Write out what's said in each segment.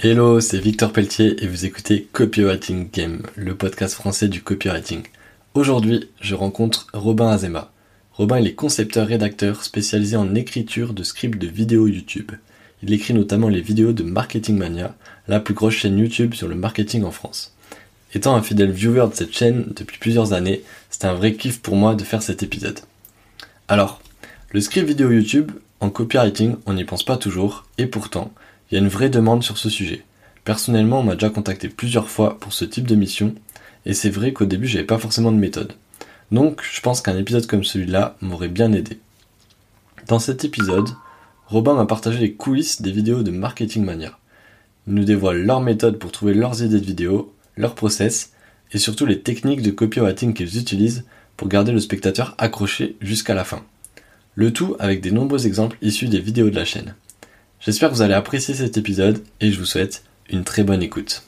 Hello, c'est Victor Pelletier et vous écoutez Copywriting Game, le podcast français du copywriting. Aujourd'hui, je rencontre Robin Azema. Robin il est concepteur-rédacteur spécialisé en écriture de scripts de vidéos YouTube. Il écrit notamment les vidéos de Marketing Mania, la plus grosse chaîne YouTube sur le marketing en France. Étant un fidèle viewer de cette chaîne depuis plusieurs années, c'est un vrai kiff pour moi de faire cet épisode. Alors, le script vidéo YouTube, en copywriting, on n'y pense pas toujours, et pourtant, il y a une vraie demande sur ce sujet. Personnellement, on m'a déjà contacté plusieurs fois pour ce type de mission, et c'est vrai qu'au début, j'avais pas forcément de méthode. Donc, je pense qu'un épisode comme celui-là m'aurait bien aidé. Dans cet épisode, Robin m'a partagé les coulisses des vidéos de Marketing Mania. Ils nous dévoilent leurs méthodes pour trouver leurs idées de vidéos, leurs process, et surtout les techniques de copywriting qu'ils utilisent pour garder le spectateur accroché jusqu'à la fin. Le tout avec des nombreux exemples issus des vidéos de la chaîne. J'espère que vous allez apprécier cet épisode et je vous souhaite une très bonne écoute.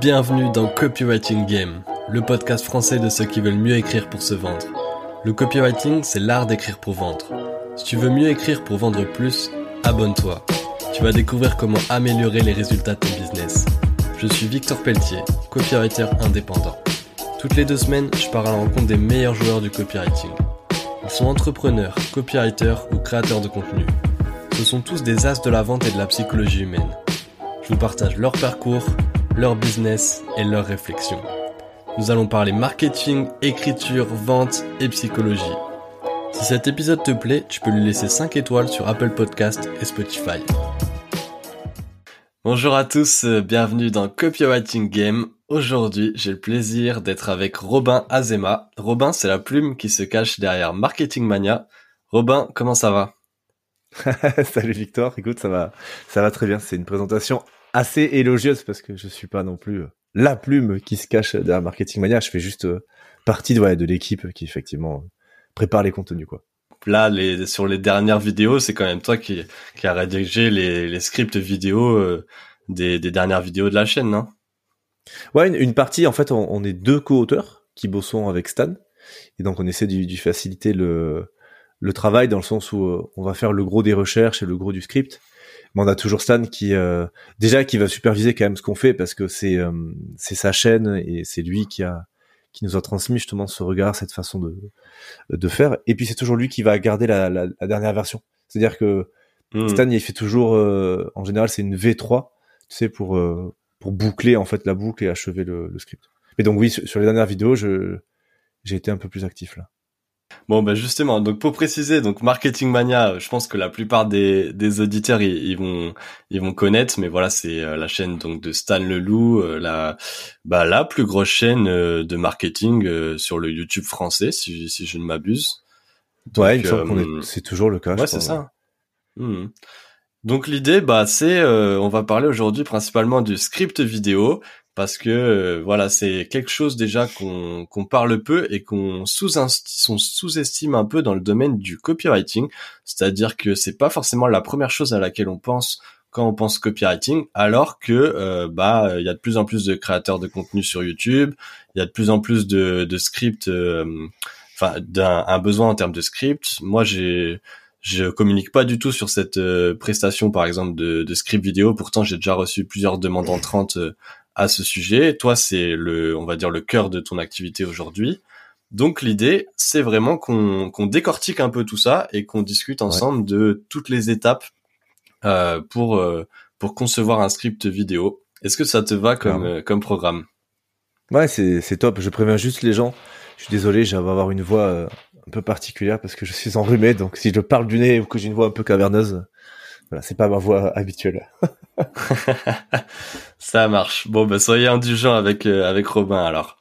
Bienvenue dans Copywriting Game, le podcast français de ceux qui veulent mieux écrire pour se vendre. Le copywriting, c'est l'art d'écrire pour vendre. Si tu veux mieux écrire pour vendre plus, abonne-toi. Tu vas découvrir comment améliorer les résultats de ton business. Je suis Victor Pelletier, copywriter indépendant. Toutes les deux semaines, je pars à la rencontre des meilleurs joueurs du copywriting sont entrepreneurs, copywriters ou créateurs de contenu. Ce sont tous des as de la vente et de la psychologie humaine. Je vous partage leur parcours, leur business et leurs réflexions. Nous allons parler marketing, écriture, vente et psychologie. Si cet épisode te plaît, tu peux lui laisser 5 étoiles sur Apple Podcast et Spotify. Bonjour à tous, euh, bienvenue dans Copywriting Game. Aujourd'hui, j'ai le plaisir d'être avec Robin Azema. Robin, c'est la plume qui se cache derrière Marketing Mania. Robin, comment ça va? Salut Victor, écoute, ça va, ça va très bien. C'est une présentation assez élogieuse parce que je suis pas non plus euh, la plume qui se cache derrière Marketing Mania. Je fais juste euh, partie de, de l'équipe qui effectivement prépare les contenus, quoi là, les, sur les dernières vidéos, c'est quand même toi qui, qui a rédigé les, les scripts vidéo euh, des, des, dernières vidéos de la chaîne, non? Ouais, une, partie, en fait, on, est deux co-auteurs qui bossons avec Stan. Et donc, on essaie de, faciliter le, le travail dans le sens où euh, on va faire le gros des recherches et le gros du script. Mais on a toujours Stan qui, euh, déjà, qui va superviser quand même ce qu'on fait parce que c'est c'est sa chaîne et c'est lui qui a qui nous a transmis justement ce regard, cette façon de, de faire. Et puis c'est toujours lui qui va garder la, la, la dernière version. C'est-à-dire que hmm. Stan, il fait toujours, euh, en général, c'est une V3, tu sais, pour euh, pour boucler en fait la boucle et achever le, le script. Mais donc oui, sur les dernières vidéos, je j'ai été un peu plus actif là. Bon, ben justement, donc pour préciser, donc Marketing Mania, je pense que la plupart des, des auditeurs ils, vont ils vont connaître, mais voilà, c'est euh, la chaîne donc de Stan Leloup, euh, la bah la plus grosse chaîne euh, de marketing sur le YouTube français, si, si je ne m'abuse. Ouais, il me c'est toujours le cas. Ouais, c'est ça. Hmm. Donc l'idée, bah c'est, on va parler aujourd'hui principalement du script vidéo parce que euh, voilà c'est quelque chose déjà qu'on parle peu et qu'on sous sous-estime un peu dans le domaine du copywriting, c'est-à-dire que c'est pas forcément la première chose à laquelle on pense quand on pense copywriting, alors que euh, bah il y a de plus en plus de créateurs de contenu sur YouTube, il y a de plus en plus de, de scripts, euh, enfin d'un un besoin en termes de scripts. Moi j'ai je communique pas du tout sur cette prestation par exemple de, de script vidéo. Pourtant j'ai déjà reçu plusieurs demandes entrantes à ce sujet. Toi, c'est le, on va dire, le cœur de ton activité aujourd'hui. Donc l'idée, c'est vraiment qu'on décortique un peu tout ça et qu'on discute ensemble de toutes les étapes euh, pour euh, pour concevoir un script vidéo. Est-ce que ça te va comme euh, comme programme? Ouais, c'est c'est top. Je préviens juste les gens. Je suis désolé, je vais avoir une voix un peu particulière parce que je suis enrhumé. Donc si je parle du nez ou que j'ai une voix un peu caverneuse, voilà, c'est pas ma voix habituelle. Ça marche. Bon, bah, soyez indulgents avec euh, avec Robin alors.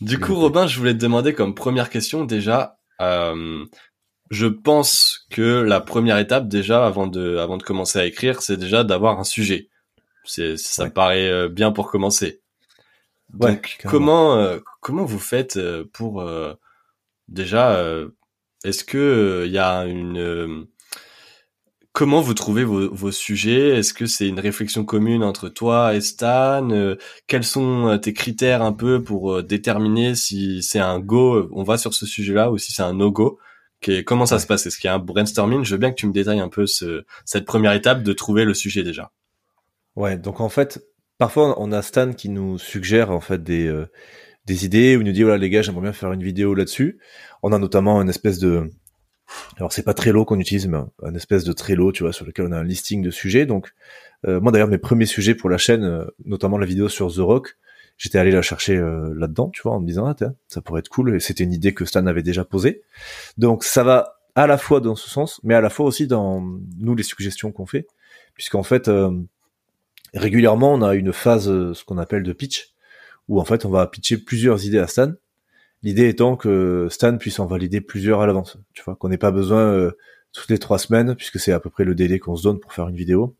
Du coup, Robin, je voulais te demander comme première question déjà. Euh, je pense que la première étape déjà avant de avant de commencer à écrire, c'est déjà d'avoir un sujet. C'est ça me paraît euh, bien pour commencer. Donc comment euh, comment vous faites pour déjà est-ce que il y a une Comment vous trouvez vos, vos sujets? Est-ce que c'est une réflexion commune entre toi et Stan? Euh, Quels sont euh, tes critères un peu pour euh, déterminer si c'est un go, on va sur ce sujet-là, ou si c'est un no-go. Comment ça se passe? Est-ce qu'il y a un brainstorming? Je veux bien que tu me détailles un peu ce, cette première étape de trouver le sujet déjà. Ouais, donc en fait, parfois on a Stan qui nous suggère en fait des euh, des idées il nous dit voilà les gars j'aimerais bien faire une vidéo là-dessus. On a notamment une espèce de alors c'est pas Trello qu'on utilise mais un espèce de Trello tu vois sur lequel on a un listing de sujets. Donc euh, moi d'ailleurs mes premiers sujets pour la chaîne, euh, notamment la vidéo sur The Rock, j'étais allé la chercher là-dedans tu vois en me disant ah ça pourrait être cool et c'était une idée que Stan avait déjà posée. Donc ça va à la fois dans ce sens mais à la fois aussi dans nous les suggestions qu'on fait puisqu'en fait régulièrement, on a une phase, euh, ce qu'on appelle de pitch, où en fait, on va pitcher plusieurs idées à Stan. L'idée étant que Stan puisse en valider plusieurs à l'avance. Tu vois, qu'on n'ait pas besoin euh, toutes les trois semaines, puisque c'est à peu près le délai qu'on se donne pour faire une vidéo,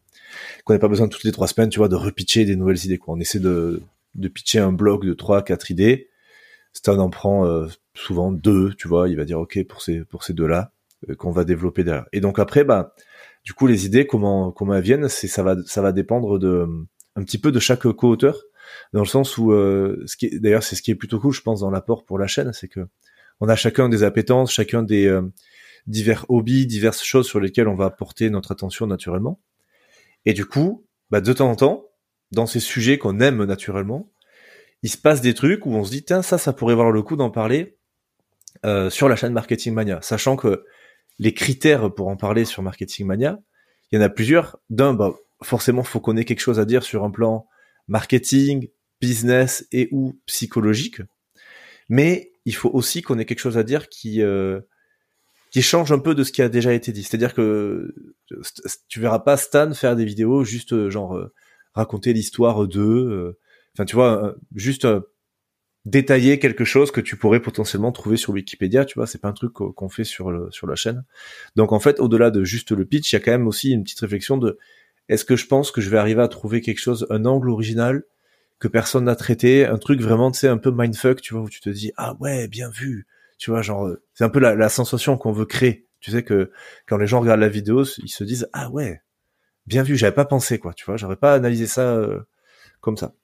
qu'on n'ait pas besoin toutes les trois semaines, tu vois, de repitcher des nouvelles idées. Quoi. On essaie de, de pitcher un bloc de trois, quatre idées. Stan en prend euh, souvent deux, tu vois. Il va dire ok pour ces pour ces deux là qu'on va développer derrière. Et donc après, bah du coup, les idées, comment comment elles viennent, c'est ça va ça va dépendre de un petit peu de chaque co-auteur, dans le sens où euh, ce qui d'ailleurs c'est ce qui est plutôt cool, je pense, dans l'apport pour la chaîne, c'est que on a chacun des appétences, chacun des euh, divers hobbies, diverses choses sur lesquelles on va porter notre attention naturellement. Et du coup, bah, de temps en temps, dans ces sujets qu'on aime naturellement, il se passe des trucs où on se dit tiens ça ça pourrait valoir le coup d'en parler euh, sur la chaîne Marketing Mania, sachant que les critères pour en parler sur Marketing Mania, il y en a plusieurs. D'un, bah, forcément, faut qu'on ait quelque chose à dire sur un plan marketing, business et ou psychologique. Mais il faut aussi qu'on ait quelque chose à dire qui euh, qui change un peu de ce qui a déjà été dit. C'est-à-dire que tu verras pas Stan faire des vidéos juste euh, genre euh, raconter l'histoire de, enfin tu vois, juste détailler quelque chose que tu pourrais potentiellement trouver sur Wikipédia, tu vois, c'est pas un truc qu'on fait sur sur la chaîne. Donc en fait, au-delà de juste le pitch, il y a quand même aussi une petite réflexion de est-ce que je pense que je vais arriver à trouver quelque chose, un angle original que personne n'a traité, un truc vraiment, tu sais, un peu mindfuck, tu vois, où tu te dis ah ouais, bien vu, tu vois, genre c'est un peu la, sensation qu'on veut créer. Tu sais que quand les gens regardent la vidéo, ils se disent ah ouais, bien vu, j'avais pas pensé quoi, tu vois, j'aurais pas analysé ça euh, comme ça.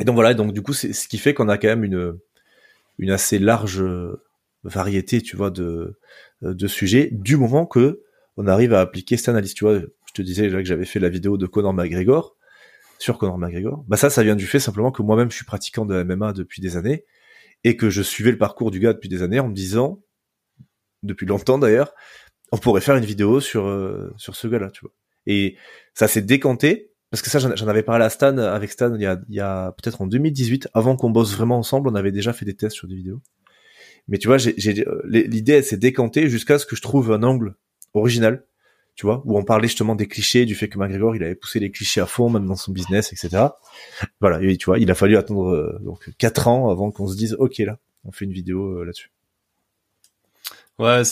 Et donc voilà, donc du coup, c'est ce qui fait qu'on a quand même une, assez large euh, variété, tu vois, de, euh, de sujets, du moment que on arrive à appliquer cette analyse. Tu vois, te disais déjà que j'avais fait la vidéo de Conor McGregor, sur Conor McGregor. Bah ça, ça vient du fait simplement que moi-même, je suis pratiquant de MMA depuis des années, et que je suivais le parcours du gars depuis des années en me disant, depuis longtemps d'ailleurs, on pourrait faire une vidéo sur, euh, sur ce gars-là, tu vois. Et ça s'est décanté parce que ça, j'en avais parlé à Stan, avec Stan, il y a, il y a peut-être en 2018, avant qu'on bosse vraiment ensemble, on avait déjà fait des tests sur des vidéos. Mais tu vois, j'ai, l'idée, elle s'est décantée jusqu'à ce que je trouve un angle original, tu vois, où on parlait justement des clichés, du fait que McGregor, il avait poussé les clichés à fond, même dans son business, etc. Voilà, tu vois, il a fallu attendre euh, donc quatre ans avant qu'on se dise, ok, là, on fait une vidéo euh, là-dessus. Ouais,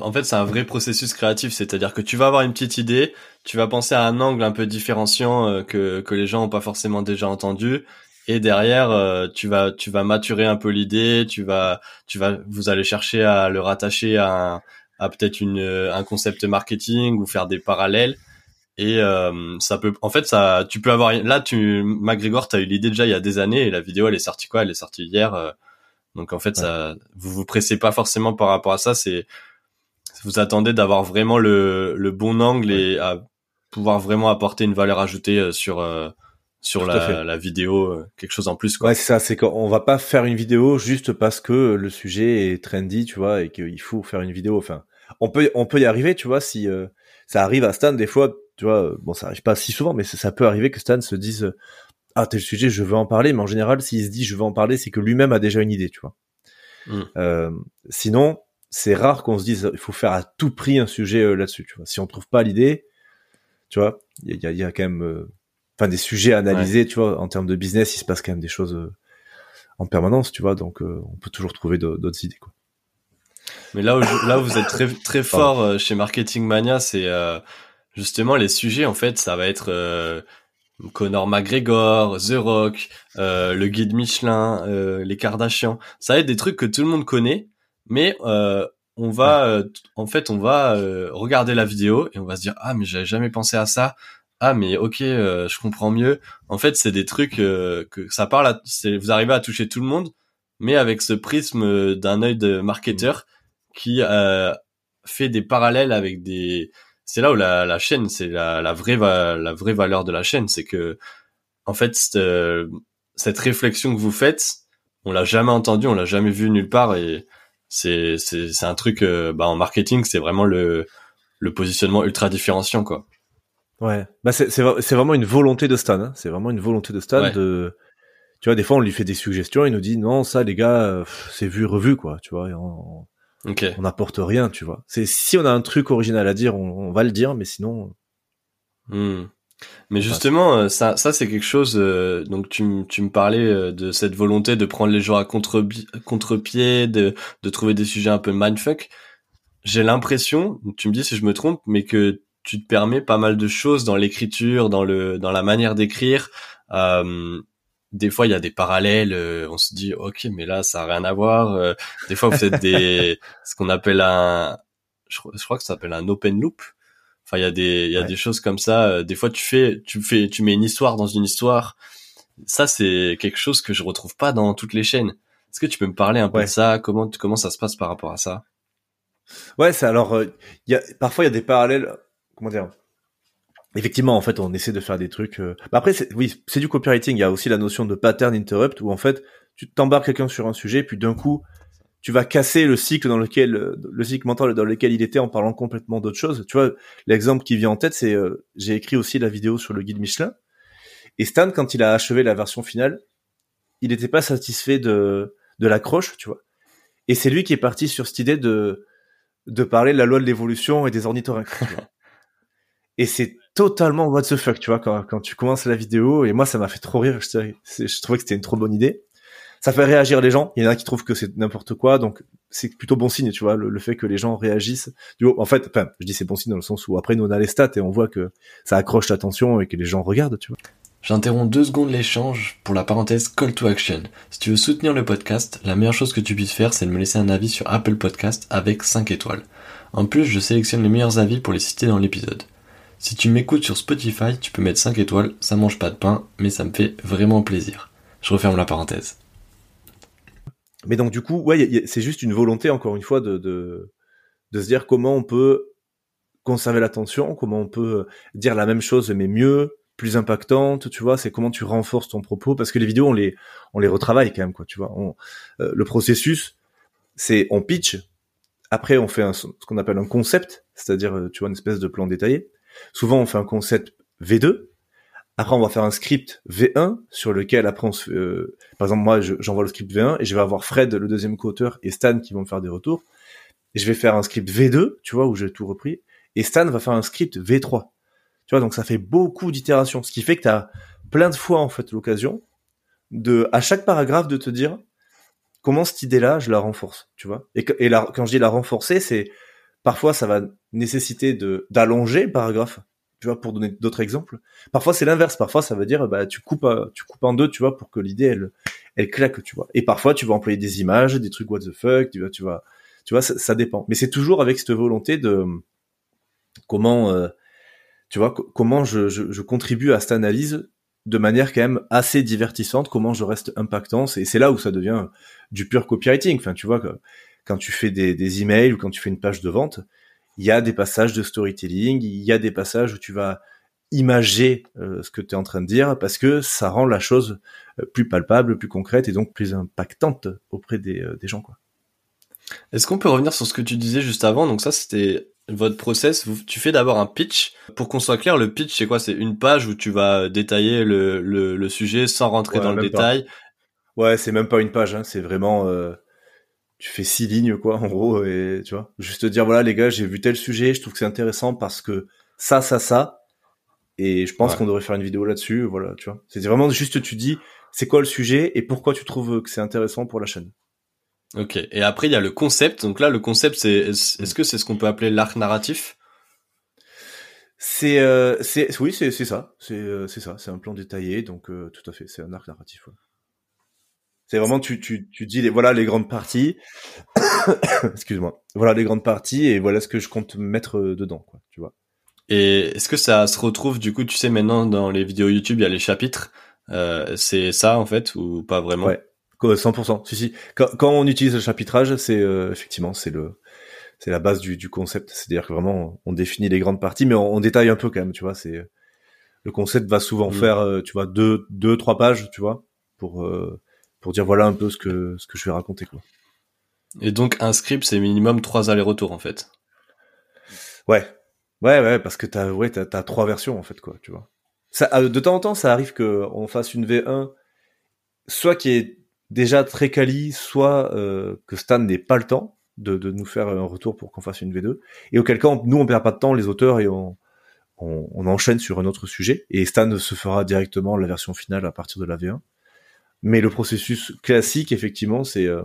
en fait, c'est un vrai processus créatif. C'est-à-dire que tu vas avoir une petite idée, tu vas penser à un angle un peu différenciant euh, que, que les gens ont pas forcément déjà entendu. Et derrière, tu vas, tu vas maturer un peu l'idée, tu vas, tu vas, vous allez chercher à le rattacher à, à peut-être une, un concept marketing ou faire des parallèles. Et euh, ça peut, en fait, ça, tu peux avoir, là, tu, McGregor, t'as eu l'idée déjà il y a des années et la vidéo, elle est sortie quoi? Elle est sortie hier. Donc en fait, ça, vous vous pressez pas forcément par rapport à ça. C'est vous attendez d'avoir vraiment le, le bon angle et à pouvoir vraiment apporter une valeur ajoutée euh, sur euh, sur la, la, vidéo, euh, quelque chose en plus. Quoi. Ouais, c'est ça. C'est qu'on va pas faire une vidéo juste parce que le sujet est trendy, tu vois, et qu'il faut faire une vidéo. Enfin, on peut on peut y arriver, tu vois, si ça arrive à Stan des fois. Tu vois, bon, ça arrive pas si souvent, mais ça peut arriver que Stan se dise ah tel sujet je veux en parler mais en général s'il se dit je veux en parler c'est que lui-même a déjà une idée tu vois mm. euh, sinon c'est rare qu'on se dise il faut faire à tout prix un sujet euh, là-dessus tu vois si on trouve pas l'idée tu vois il y a, y a, quand même euh, enfin des sujets à analyser tu vois en termes de business il se passe quand même des choses euh, en permanence tu vois donc on peut toujours trouver d'autres idées quoi mais là où là où vous êtes très très fort chez Marketing Mania c'est justement les sujets en fait ça va être Conor McGregor, The Rock, euh, le guide Michelin, euh, les Kardashians. Ça va être des trucs que tout le monde connaît, mais euh, on va, en fait, on va regarder la vidéo et on va se dire ah mais j'avais jamais pensé à ça. Ah mais ok, je comprends mieux. En fait, c'est des trucs que ça parle. À, vous arrivez à toucher tout le monde, mais avec ce prisme d'un œil de marketeur qui fait des parallèles avec des c'est là où la, la chaîne c'est la, la vraie la vraie valeur de la chaîne c'est que en fait cette, cette réflexion que vous faites on l'a jamais entendu on l'a jamais vu nulle part et c'est c'est c'est un truc euh, bah en marketing c'est vraiment le le positionnement ultra différenciant quoi ouais bah c'est c'est c'est vraiment une volonté de Stan hein. c'est vraiment une volonté de Stan de tu vois des fois on lui fait des suggestions il nous dit non ça les gars c'est vu revu quoi tu vois on, on n'apporte rien tu vois c'est si on a un truc original à dire on, va le dire mais sinon hmm. Mais justement, euh, ça, ça c'est quelque chose. Euh, donc tu, tu me parlais euh, de cette volonté de prendre les gens à contre contre-pied, de, de trouver des sujets un peu mindfuck. J'ai l'impression, tu me dis si je me trompe, mais que tu te permets pas mal de choses dans l'écriture, dans le dans la manière d'écrire. des fois, il y a des parallèles. on se dit, ok, mais là, ça a rien à voir. des fois, vous faites des ce qu'on appelle un, je, je crois que ça s'appelle un open loop Enfin, il y a des, il y a des choses comme ça. Euh, des fois, tu fais, tu fais, tu mets une histoire dans une histoire. Ça, c'est quelque chose que je retrouve pas dans toutes les chaînes. Est-ce que tu peux me parler un peu de ça? Comment, comment ça se passe par rapport à ça? Ouais, c'est alors, euh, il y a parfois il y a des parallèles. Comment dire Effectivement, en fait, on essaie de faire des trucs. Euh... Bah après, oui, c'est du copywriting. Il y a aussi la notion de pattern interrupt où en fait, tu t'embarques quelqu'un sur un sujet, puis d'un coup, tu vas casser le cycle dans lequel le cycle mental dans lequel il était en parlant complètement d'autre chose. Tu vois, l'exemple qui vient en tête, c'est euh, j'ai écrit aussi la vidéo sur le guide Michelin. Et Stan, quand il a achevé la version finale, il n'était pas satisfait de de l'accroche, tu vois. Et c'est lui qui est parti sur cette idée de de parler de la loi de l'évolution et des ornithorynques. Et c'est totalement what the fuck, tu vois, quand, quand tu commences la vidéo. Et moi, ça m'a fait trop rire. Je, je trouvais que c'était une trop bonne idée ça fait réagir les gens. Il y en a qui trouvent que c'est n'importe quoi, donc c'est plutôt bon signe, tu vois, le, fait que les gens réagissent. Du en fait, enfin, je dis c'est bon signe dans le sens où après nous on a les stats et on voit que ça accroche l'attention et que les gens regardent, tu vois. J'interromps deux secondes l'échange pour la parenthèse call to action. Si tu veux soutenir le podcast, la meilleure chose que tu puisses faire, c'est de me laisser un avis sur Apple Podcast avec 5 étoiles. En plus, je sélectionne les meilleurs avis pour les citer dans l'épisode. Si tu m'écoutes sur Spotify, tu peux mettre 5 étoiles, ça mange pas de pain, mais ça me fait vraiment plaisir. Je referme la parenthèse. Mais donc du coup, ouais, c'est juste une volonté encore une fois de, de, se dire comment on peut conserver l'attention, comment on peut dire la même chose mais mieux, plus impactante, tu vois, c'est comment tu renforces ton propos parce que les vidéos on les on les retravaille quand même quoi, tu vois. Euh, le processus c'est on pitch, après on fait ce qu'on appelle un concept, c'est-à-dire euh, tu vois une espèce de plan détaillé. Souvent on fait un concept V2 après, on va faire un script V1 sur lequel après on se, euh, par exemple moi j'envoie le script V1 et je vais avoir Fred le deuxième co-auteur et Stan qui vont me faire des retours. Et je vais faire un script V2, tu vois, où j'ai tout repris. Et Stan va faire un script V3. Tu vois, donc ça fait beaucoup d'itérations, ce qui fait que tu as plein de fois en fait l'occasion de à chaque paragraphe de te dire comment cette idée-là je la renforce, tu vois. Et, quand je dis la renforcer, c'est parfois ça va nécessiter de d'allonger le paragraphe tu vois, pour donner d'autres exemples. Parfois, c'est l'inverse. Parfois, ça veut dire, bah, tu coupes, en deux, tu vois, pour que l'idée, elle, claque, tu vois. Et parfois, tu vas employer des images, des trucs what the fuck, tu vois, tu vois, tu vois, ça, dépend. Mais c'est toujours avec cette volonté de comment, euh, tu vois, comment je, je, contribue à cette analyse de manière quand même assez divertissante, comment je reste impactant. Et c'est là où ça devient du pur copywriting. Enfin, tu vois, quand tu fais des, des emails ou quand tu fais une page de vente, il y a des passages de storytelling, il y a des passages où tu vas imager euh, ce que tu es en train de dire parce que ça rend la chose euh, plus palpable, plus concrète et donc plus impactante auprès des, euh, des gens quoi. Est-ce qu'on peut revenir sur ce que tu disais juste avant? Donc ça c'était votre process, tu fais d'abord un pitch. Pour qu'on soit clair, le pitch c'est quoi? C'est une page où tu vas détailler le, le, le sujet sans rentrer dans le détail. Ouais, c'est même pas une page, hein, c'est vraiment tu fais six lignes quoi en gros et tu vois. Juste te dire voilà les gars j'ai vu tel sujet je trouve que c'est intéressant parce que ça ça ça et je pense qu'on devrait faire une vidéo là-dessus voilà tu vois. C'est vraiment juste tu dis c'est quoi le sujet et pourquoi tu trouves que c'est intéressant pour la chaîne. Ok. Et après il y a le concept. Donc là le concept c'est est-ce que c'est ce qu'on peut appeler l'arc narratif? C'est euh, c'est oui c'est c'est ça. C'est euh, c'est ça. C'est un plan détaillé donc euh, tout à fait. C'est un arc narratif ouais. C'est vraiment tu tu tu dis les voilà les grandes parties. Excuse-moi. Voilà les grandes parties et voilà ce que je compte mettre euh, dedans quoi, tu vois. Et est-ce que ça se retrouve du coup, tu sais maintenant dans les vidéos YouTube, il y a les chapitres. Euh, c'est ça en fait ou pas vraiment? Ouais. 100%. Si si. Quand, quand on utilise le chapitrage, c'est euh, effectivement c'est le c'est la base du, du concept. C'est-à-dire que vraiment, on définit les grandes parties, mais on, détaille un peu quand même, tu vois. C'est le concept va souvent mm. faire, euh, tu vois, deux, deux, trois pages, tu vois, pour euh, pour dire voilà un peu ce que ce que je vais raconter, quoi. Et donc un script, c'est minimum trois allers-retours en fait. Ouais, ouais, ouais, parce que t'as ouais t'as, trois versions en fait quoi, tu vois. Ça, euh, de temps en temps, ça arrive que on fasse une V1, soit qui est déjà très quali, soit que Stan n'ait pas le temps de, de, nous faire un retour pour qu'on fasse une V2. Et auquel cas, nous, on perd pas de temps, les auteurs, et on, on, on, enchaîne sur un autre sujet. Et Stan se fera directement la version finale à partir de la V1. Mais le processus classique, effectivement, c'est euh,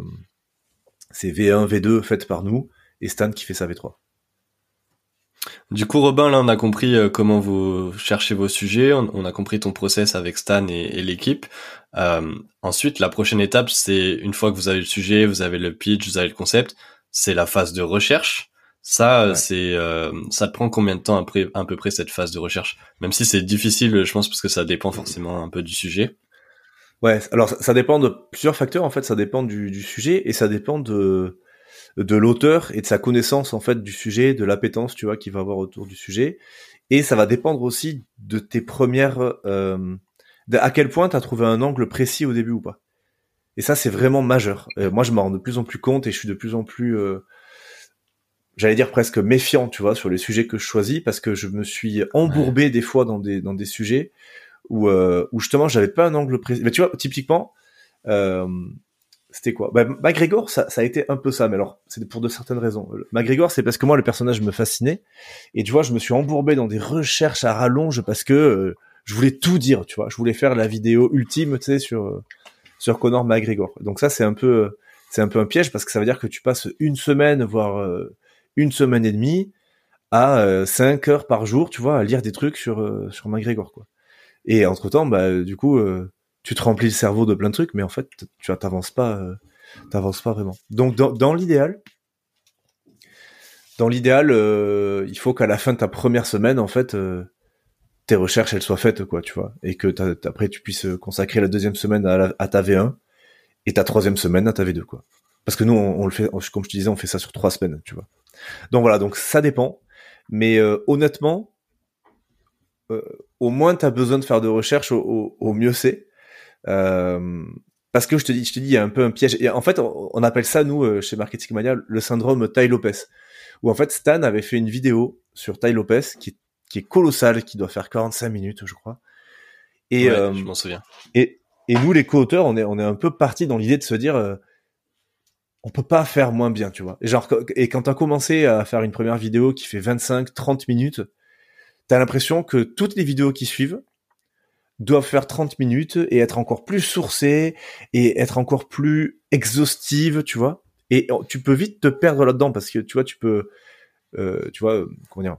c'est V1, V2 fait par nous, et Stan qui fait sa V3. Du coup, Robin, là, on a compris euh, comment vous cherchez vos sujets, on, a compris ton process avec Stan et, et l'équipe. Euh, ensuite, la prochaine étape, c'est une fois que vous avez le sujet, vous avez le pitch, vous avez le concept, c'est la phase de recherche. Ça, c'est, euh, ça te prend combien de temps après, à peu près cette phase de recherche? Même si c'est difficile, je pense, parce que ça dépend forcément un peu du sujet. Ouais, alors ça, dépend de plusieurs facteurs en fait. Ça dépend du, du sujet et ça dépend de de l'auteur et de sa connaissance en fait du sujet, de l'appétence, tu vois, qu'il va avoir autour du sujet. Et ça va dépendre aussi de tes premières, euh, à quel point tu as trouvé un angle précis au début ou pas. Et ça, c'est vraiment majeur. Euh, moi, je m'en rends de plus en plus compte et je suis de plus en plus, euh, j'allais dire presque méfiant, tu vois, sur les sujets que je choisis parce que je me suis embourbé des fois dans des dans des sujets où euh, où justement j'avais pas un angle précis. Mais tu vois, typiquement, euh, c'était quoi? Bah, McGregor, ça, ça a été un peu ça, mais alors c'est pour de certaines raisons. McGregor, c'est parce que moi le personnage me fascinait et tu vois, je me suis embourbé dans des recherches à rallonge parce que je voulais tout dire, tu vois, je voulais faire la vidéo ultime, tu sais, sur sur Conor McGregor. Donc ça, c'est un peu, c'est un peu un piège parce que ça veut dire que tu passes une semaine, voire euh, une semaine et demie à 5 euh, heures par jour, tu vois, à lire des trucs sur euh, sur McGregor, quoi. Et entre temps, bah du coup, tu te remplis le cerveau de plein de trucs, mais en fait, tu t'avances pas, t'avances pas vraiment. Donc dans, l'idéal, dans l'idéal, il faut qu'à la fin de ta première semaine, en fait, tes recherches elles soient faites quoi tu vois. Et que après tu puisses consacrer la deuxième semaine à, ta V1 et ta troisième semaine à ta V2 quoi. Parce que nous on, le fait comme je te disais on fait ça sur trois semaines tu vois. Donc voilà donc ça dépend. Mais euh, honnêtement euh, au moins tu as besoin de faire de recherche au, mieux c'est euh, parce que je te dis je te dis il y a un peu un piège et en fait on, appelle ça nous chez Marketing Mania le syndrome Tai Lopez où en fait Stan avait fait une vidéo sur Tai Lopez qui qui est colossal, qui doit faire 45 minutes, je crois. Et euh, je m'en souviens. Et, et nous, les co-auteurs, on est, on est un peu partis dans l'idée de se dire, euh, on peut pas faire moins bien, tu vois. Et genre, et quand t'as commencé à faire une première vidéo qui fait 25, 30 minutes, t'as l'impression que toutes les vidéos qui suivent doivent faire 30 minutes et être encore plus sourcées et être encore plus exhaustives, tu vois. Et tu peux vite te perdre là-dedans parce que tu vois, tu peux, euh, tu vois, comment dire,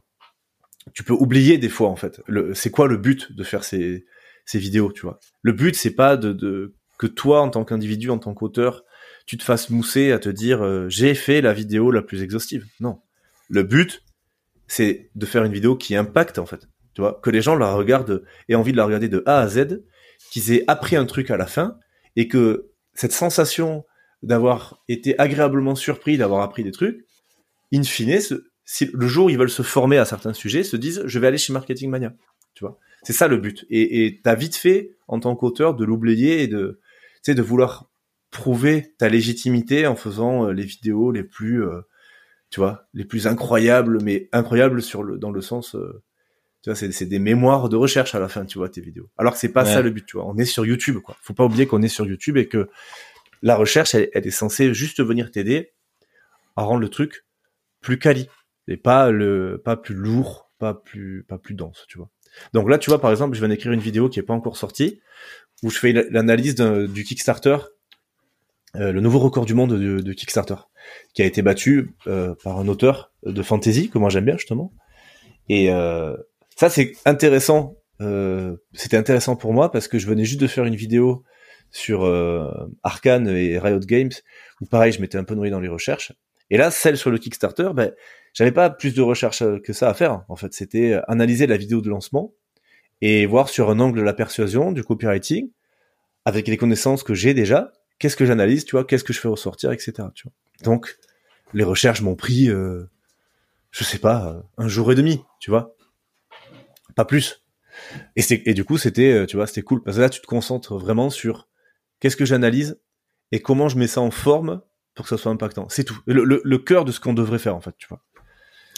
tu peux oublier des fois en fait. C'est quoi le but de faire ces, ces vidéos, tu vois? Le but c'est pas de, que toi en tant qu'individu, en tant qu'auteur, tu te fasses mousser à te dire euh, j'ai fait la vidéo la plus exhaustive. Non. Le but c'est de faire une vidéo qui impacte en fait. Tu vois que les gens la regardent et envie de la regarder de A à Z, qu'ils aient appris un truc à la fin et que cette sensation d'avoir été agréablement surpris, d'avoir appris des trucs, in fine, si le jour où ils veulent se former à certains sujets, se disent je vais aller chez Marketing Mania. Tu vois, c'est ça le but. Et t'as vite fait en tant qu'auteur de l'oublier et de de vouloir prouver ta légitimité en faisant euh, les vidéos les plus euh, tu vois les plus incroyables mais incroyables sur le dans le sens euh, tu vois c'est des mémoires de recherche à la fin tu vois tes vidéos. Alors que c'est pas ça le but tu vois. On est sur YouTube quoi. Faut pas oublier qu'on est sur YouTube et que la recherche elle, elle est censée juste venir t'aider à rendre le truc plus quali et pas le pas plus lourd, pas plus pas plus dense, tu vois. Donc là, tu vois, par exemple, je viens d'écrire une vidéo qui est pas encore sortie où je fais l'analyse du Kickstarter, le nouveau record du monde de, Kickstarter, qui a été battu euh, par un auteur de fantasy que moi j'aime bien justement. Et euh, ça, c'est intéressant. C'était intéressant pour moi parce que je venais juste de faire une vidéo sur Arkane et Riot Games où pareil, je m'étais un peu noyé dans les recherches. Et là, celle sur le Kickstarter, ben, j'avais pas plus de recherche euh, que ça à faire. En fait, c'était euh, analyser la vidéo de lancement et voir sur un angle de la persuasion, du copywriting, avec les connaissances que j'ai déjà, qu'est-ce que j'analyse, tu vois, qu'est-ce que je fais ressortir, etc. Donc, les recherches m'ont pris, euh, je sais pas, un jour et demi, tu vois, pas plus. Et c'est du coup c'était, euh, tu vois, c'était cool parce que là tu te concentres vraiment sur qu'est-ce que j'analyse et comment je mets ça en forme pour que ça soit impactant. C'est tout. Le, le, le cœur de ce qu'on devrait faire en fait, tu vois.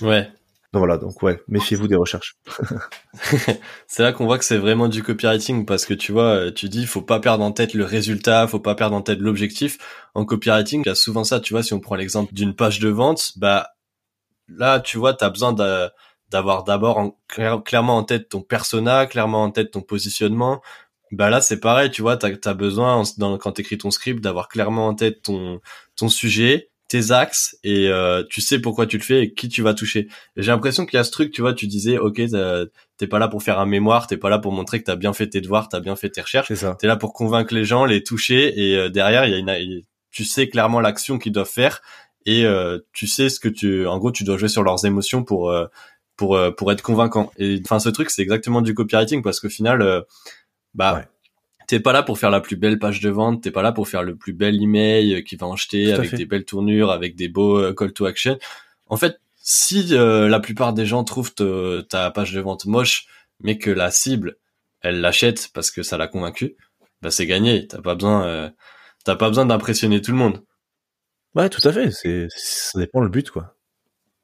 Ouais. Donc voilà, donc ouais, méfiez-vous des recherches. c'est là qu'on voit que c'est vraiment du copywriting parce que tu vois, tu dis faut pas perdre en tête le résultat, faut pas perdre en tête l'objectif. En copywriting, il y a souvent ça, tu vois, si on prend l'exemple d'une page de vente, bah là, tu vois, tu as besoin d'avoir d'abord clairement en tête ton persona, clairement en tête ton positionnement. Bah là, c'est pareil, tu vois, tu as, besoin dans, quand tu écris ton script d'avoir clairement en tête ton sujet, tes axes et euh, tu sais pourquoi tu le fais et qui tu vas toucher. J'ai l'impression qu'il y a ce truc, tu vois, tu disais, ok, t'es pas là pour faire un mémoire, t'es pas là pour montrer que t'as bien fait tes devoirs, t'as bien fait tes recherches. T'es là pour convaincre les gens, les toucher et euh, derrière, il y a une, tu sais clairement l'action qu'ils doivent faire et euh, tu sais ce que tu, en gros, tu dois jouer sur leurs émotions pour pour pour être convaincant. Et enfin, ce truc, c'est exactement du copywriting parce qu'au final, bah t'es pas là pour faire la plus belle page de vente, t'es pas là pour faire le plus bel email qui va en jeter avec des belles tournures, avec des beaux euh, call to action. En fait, si euh, la plupart des gens trouvent ta page de vente moche, mais que la cible, elle l'achète parce que ça l'a convaincu, bah c'est gagné. T'as pas besoin, euh, t'as pas besoin d'impressionner tout le monde. Ouais, tout à fait. C'est, ça dépend le but, quoi.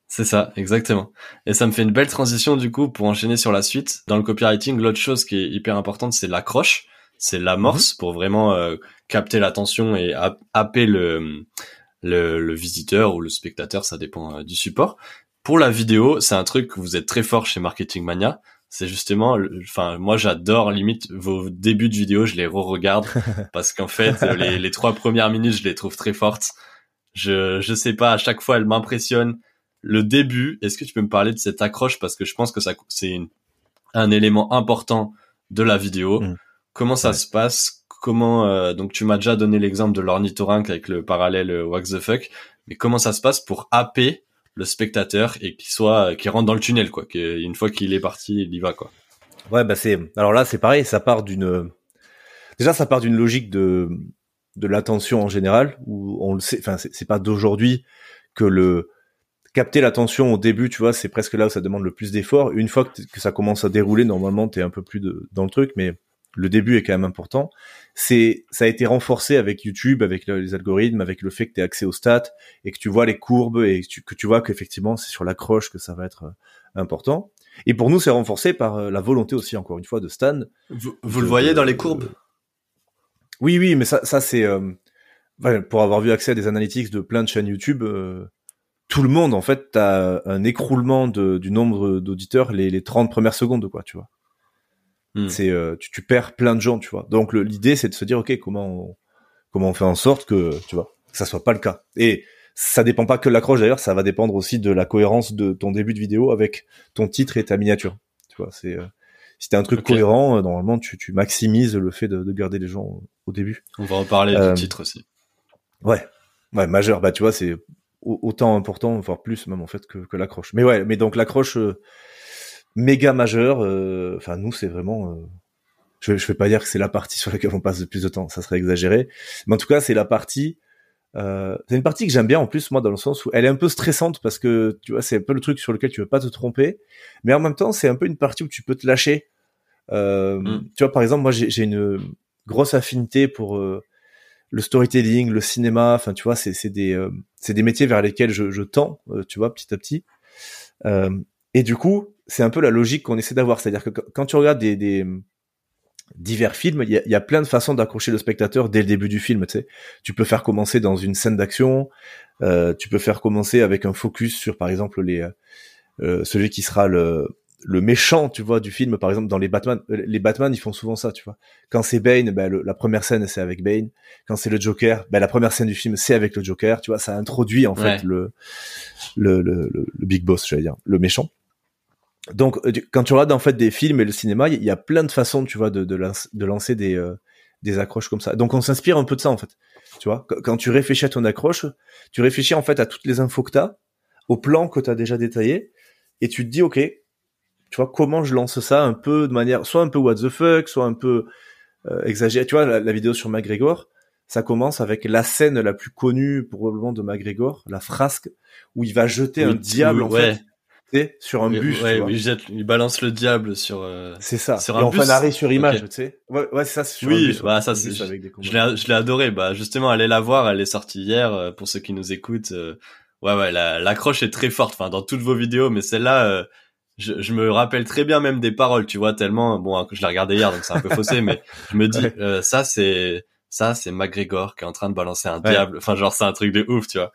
C'est ça, exactement. Et ça me fait une belle transition du coup pour enchaîner sur la suite. Dans le copywriting, l'autre chose qui est hyper importante, c'est l'accroche c'est l'amorce mhm. pour vraiment euh, capter l'attention et happer le, le, visiteur ou le spectateur, ça dépend euh, du support. Pour la vidéo, c'est un truc que vous êtes très fort chez Marketing Mania. C'est justement, enfin moi j'adore limite vos débuts de vidéo, je les re-regarde parce qu'en fait les, les trois premières minutes je les trouve très fortes. Je je sais pas, à chaque fois elles m'impressionnent. Le début, est-ce que tu peux me parler de cette accroche? Parce que je pense que ça c'est un élément important de la vidéo. Mm. Comment ça se passe? Comment euh, donc tu m'as déjà donné l'exemple de l'ornithorynque avec le parallèle euh, Wax the fuck, mais comment ça se passe pour happer le spectateur et qu'il soit qu'il rentre dans le tunnel quoi, qu'une fois qu'il est parti, il y va quoi? Ouais, bah c'est alors là c'est pareil, ça part d'une déjà ça part d'une logique de de l'attention en général où on le sait enfin c'est pas d'aujourd'hui que le capter l'attention au début, tu vois, c'est presque là où ça demande le plus d'efforts. Une fois que, que, ça commence à dérouler, normalement, t'es un peu plus de, dans le truc, mais le début est quand même important. C'est, ça a été renforcé avec YouTube, avec les algorithmes, avec le fait que tu as accès aux stats et que tu vois les courbes et que tu, vois qu'effectivement c'est sur l'accroche que ça va être euh, important. Et pour nous, c'est renforcé par euh, la volonté aussi, encore une fois, de Stan. Vous, le voyez dans les courbes? Oui, oui, mais ça, ça c'est euh, pour avoir vu accès à des analytics de plein de chaînes YouTube. tout le monde, en fait, a un écroulement du nombre d'auditeurs les, les 30 premières secondes, quoi, tu vois. Hmm. C'est euh, tu, tu, perds plein de gens, tu vois. Donc l'idée c'est de se dire ok comment on, comment on fait en sorte que tu vois que ça soit pas le cas. Et ça dépend pas que de l'accroche d'ailleurs, ça va dépendre aussi de la cohérence de ton début de vidéo avec ton titre et ta miniature. Tu vois, c'est euh, si t'as un truc cohérent, euh, normalement tu, tu maximises le fait de, de, garder les gens au début. On va reparler du titre aussi. Ouais, ouais, majeur. Bah tu vois, c'est autant important, voire plus même en fait que, que l'accroche. Mais ouais, mais donc l'accroche, méga majeur. Euh, enfin, nous, c'est vraiment. Euh, je, je vais pas dire que c'est la partie sur laquelle on passe le plus de temps, ça serait exagéré. Mais en tout cas, c'est la partie. Euh, c'est une partie que j'aime bien en plus moi dans le sens où elle est un peu stressante parce que tu vois c'est un peu le truc sur lequel tu veux pas te tromper, mais en même temps c'est un peu une partie où tu peux te lâcher. Euh, mm. Tu vois par exemple moi j'ai une grosse affinité pour euh, le storytelling, le cinéma. Enfin tu vois c'est c'est des euh, c'est des métiers vers lesquels je, je tends, tu vois petit à petit. et du coup c'est un peu la logique qu'on essaie d'avoir. C'est-à-dire que quand tu regardes des, divers films, il y a, plein de façons d'accrocher le spectateur dès le début du film. Tu sais, tu peux faire commencer dans une scène d'action, euh, tu peux faire commencer avec un focus sur, par exemple, les euh, celui qui sera le le méchant, tu vois, du film, par exemple, dans les Batman, euh, les Batman, ils font souvent ça, tu vois. Quand c'est Bane, ben, la première scène, c'est avec Bane. Quand c'est le Joker, ben, la première scène du film, c'est avec le Joker, tu vois. Ça introduit, en fait, le, le, le, le, big boss, j'allais dire, le méchant donc euh, quand tu regardes en fait des films et le cinéma, il y a plein de façons, tu vois, de, de, lancer des, euh, des accroches comme ça. Donc on s'inspire un peu de ça en fait. Tu vois, quand tu réfléchis à ton accroche, tu réfléchis en fait à toutes les infos que t'as, au plan que t'as déjà détaillé, et tu te dis ok, tu vois comment je lance ça un peu de manière, soit un peu what the fuck, soit un peu euh, exagéré. Tu vois la, vidéo sur McGregor, ça commence avec la scène la plus connue probablement de McGregor, la frasque où il va jeter un diable en fait sur un bus. Ouais, il, jette, il balance le diable sur. Euh, c'est ça. Sur un et bus. arrêt sur image, tu sais. Ouais, ouais c'est ça. Sur oui, un bus, bah ça c'est. Je l'ai, je l'ai adoré. Bah justement, allez la voir. Elle est sortie hier euh, pour ceux qui nous écoutent. Euh, ouais, ouais, l'accroche est très forte. Enfin, dans toutes vos vidéos, mais celle-là, je, je, me rappelle très bien même des paroles. Tu vois, tellement bon, je l'ai regardé hier, donc c'est un peu faussé, mais je me dis, ça c'est, ça c'est McGregor qui est en train de balancer un diable. Enfin, genre c'est un truc de ouf, tu vois.